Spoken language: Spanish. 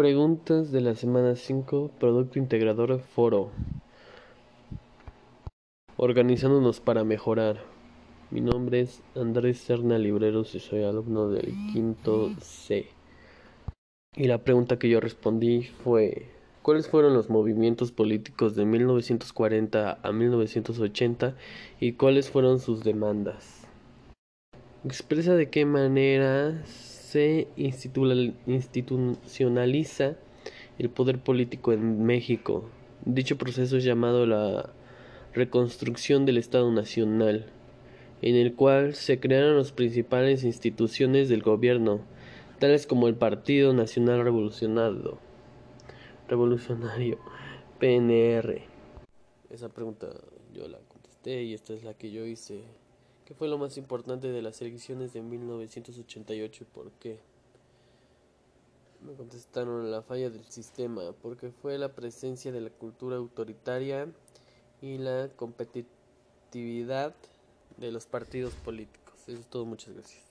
Preguntas de la semana 5, Producto Integrador Foro. Organizándonos para mejorar. Mi nombre es Andrés Serna Libreros y soy alumno del quinto C. Y la pregunta que yo respondí fue, ¿cuáles fueron los movimientos políticos de 1940 a 1980 y cuáles fueron sus demandas? Expresa de qué manera se institucionaliza el poder político en México. Dicho proceso es llamado la reconstrucción del Estado Nacional, en el cual se crearon las principales instituciones del gobierno, tales como el Partido Nacional Revolucionario, Revolucionario PNR. Esa pregunta yo la contesté y esta es la que yo hice. ¿Qué fue lo más importante de las elecciones de 1988 y por qué? Me contestaron la falla del sistema, porque fue la presencia de la cultura autoritaria y la competitividad de los partidos políticos. Eso es todo, muchas gracias.